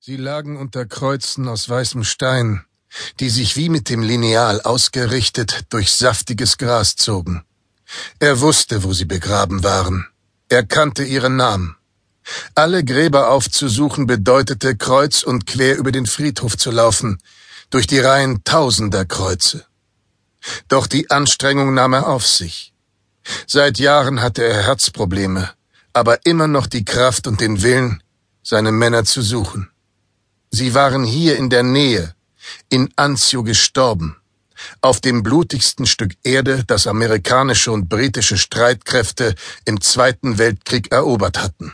Sie lagen unter Kreuzen aus weißem Stein, die sich wie mit dem Lineal ausgerichtet durch saftiges Gras zogen. Er wusste, wo sie begraben waren. Er kannte ihren Namen. Alle Gräber aufzusuchen bedeutete, kreuz und quer über den Friedhof zu laufen, durch die Reihen tausender Kreuze. Doch die Anstrengung nahm er auf sich. Seit Jahren hatte er Herzprobleme, aber immer noch die Kraft und den Willen, seine Männer zu suchen. Sie waren hier in der Nähe, in Anzio gestorben, auf dem blutigsten Stück Erde, das amerikanische und britische Streitkräfte im Zweiten Weltkrieg erobert hatten.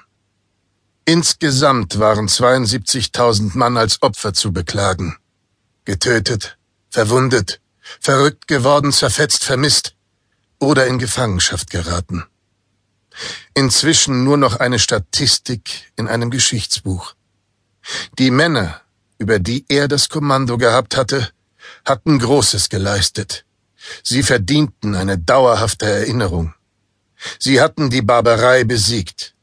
Insgesamt waren 72.000 Mann als Opfer zu beklagen. Getötet, verwundet, verrückt geworden, zerfetzt, vermisst oder in Gefangenschaft geraten. Inzwischen nur noch eine Statistik in einem Geschichtsbuch. Die Männer, über die er das Kommando gehabt hatte, hatten Großes geleistet. Sie verdienten eine dauerhafte Erinnerung. Sie hatten die Barbarei besiegt.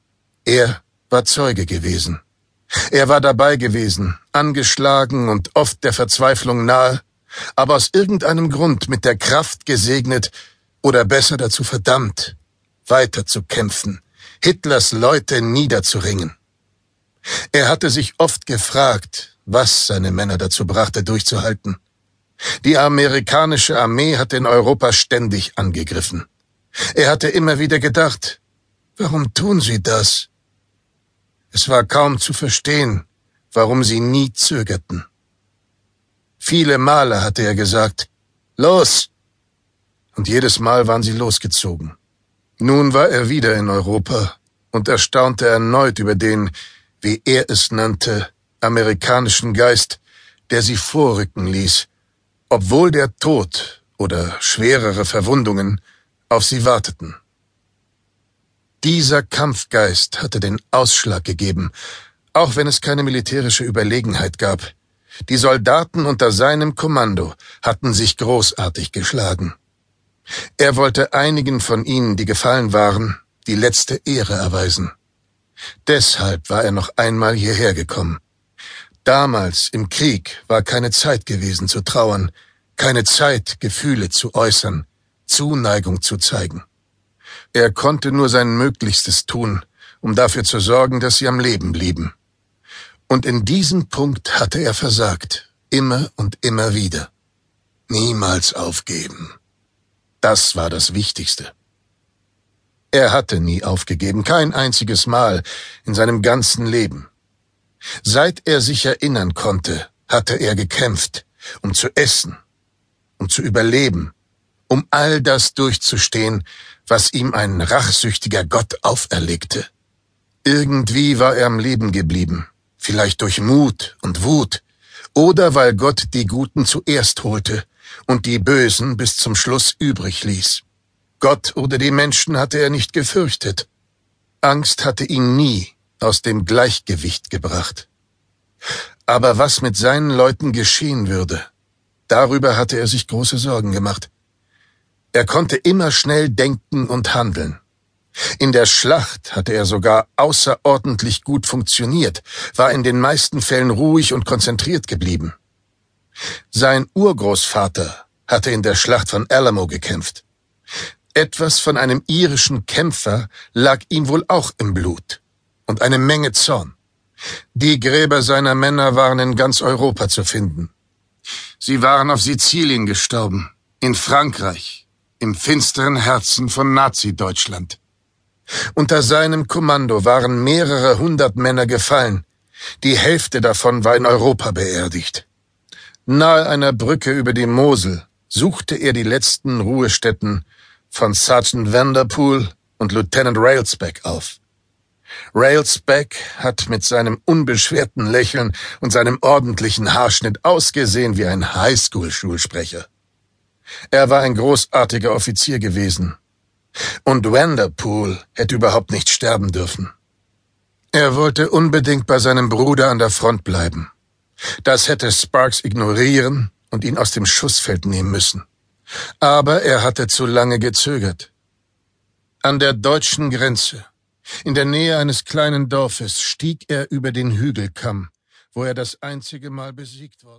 Er war Zeuge gewesen. Er war dabei gewesen, angeschlagen und oft der Verzweiflung nahe, aber aus irgendeinem Grund mit der Kraft gesegnet oder besser dazu verdammt, weiter zu kämpfen, Hitlers Leute niederzuringen. Er hatte sich oft gefragt, was seine Männer dazu brachte, durchzuhalten. Die amerikanische Armee hatte in Europa ständig angegriffen. Er hatte immer wieder gedacht, warum tun sie das? Es war kaum zu verstehen, warum sie nie zögerten. Viele Male hatte er gesagt, Los! Und jedes Mal waren sie losgezogen. Nun war er wieder in Europa und erstaunte erneut über den, wie er es nannte, amerikanischen Geist, der sie vorrücken ließ, obwohl der Tod oder schwerere Verwundungen auf sie warteten. Dieser Kampfgeist hatte den Ausschlag gegeben, auch wenn es keine militärische Überlegenheit gab. Die Soldaten unter seinem Kommando hatten sich großartig geschlagen. Er wollte einigen von ihnen, die gefallen waren, die letzte Ehre erweisen. Deshalb war er noch einmal hierher gekommen. Damals im Krieg war keine Zeit gewesen zu trauern, keine Zeit, Gefühle zu äußern, Zuneigung zu zeigen. Er konnte nur sein Möglichstes tun, um dafür zu sorgen, dass sie am Leben blieben. Und in diesem Punkt hatte er versagt, immer und immer wieder. Niemals aufgeben. Das war das Wichtigste. Er hatte nie aufgegeben, kein einziges Mal in seinem ganzen Leben. Seit er sich erinnern konnte, hatte er gekämpft, um zu essen, um zu überleben, um all das durchzustehen, was ihm ein rachsüchtiger Gott auferlegte. Irgendwie war er am Leben geblieben, vielleicht durch Mut und Wut, oder weil Gott die Guten zuerst holte und die Bösen bis zum Schluss übrig ließ. Gott oder die Menschen hatte er nicht gefürchtet. Angst hatte ihn nie aus dem Gleichgewicht gebracht. Aber was mit seinen Leuten geschehen würde, darüber hatte er sich große Sorgen gemacht. Er konnte immer schnell denken und handeln. In der Schlacht hatte er sogar außerordentlich gut funktioniert, war in den meisten Fällen ruhig und konzentriert geblieben. Sein Urgroßvater hatte in der Schlacht von Alamo gekämpft. Etwas von einem irischen Kämpfer lag ihm wohl auch im Blut und eine Menge Zorn. Die Gräber seiner Männer waren in ganz Europa zu finden. Sie waren auf Sizilien gestorben, in Frankreich, im finsteren Herzen von Nazi-Deutschland. Unter seinem Kommando waren mehrere hundert Männer gefallen, die Hälfte davon war in Europa beerdigt. Nahe einer Brücke über die Mosel suchte er die letzten Ruhestätten von Sergeant Vanderpool und Lieutenant Railsback auf. Railsback hat mit seinem unbeschwerten Lächeln und seinem ordentlichen Haarschnitt ausgesehen wie ein Highschool-Schulsprecher. Er war ein großartiger Offizier gewesen. Und Vanderpool hätte überhaupt nicht sterben dürfen. Er wollte unbedingt bei seinem Bruder an der Front bleiben. Das hätte Sparks ignorieren und ihn aus dem Schussfeld nehmen müssen. Aber er hatte zu lange gezögert. An der deutschen Grenze, in der Nähe eines kleinen Dorfes, stieg er über den Hügelkamm, wo er das einzige Mal besiegt worden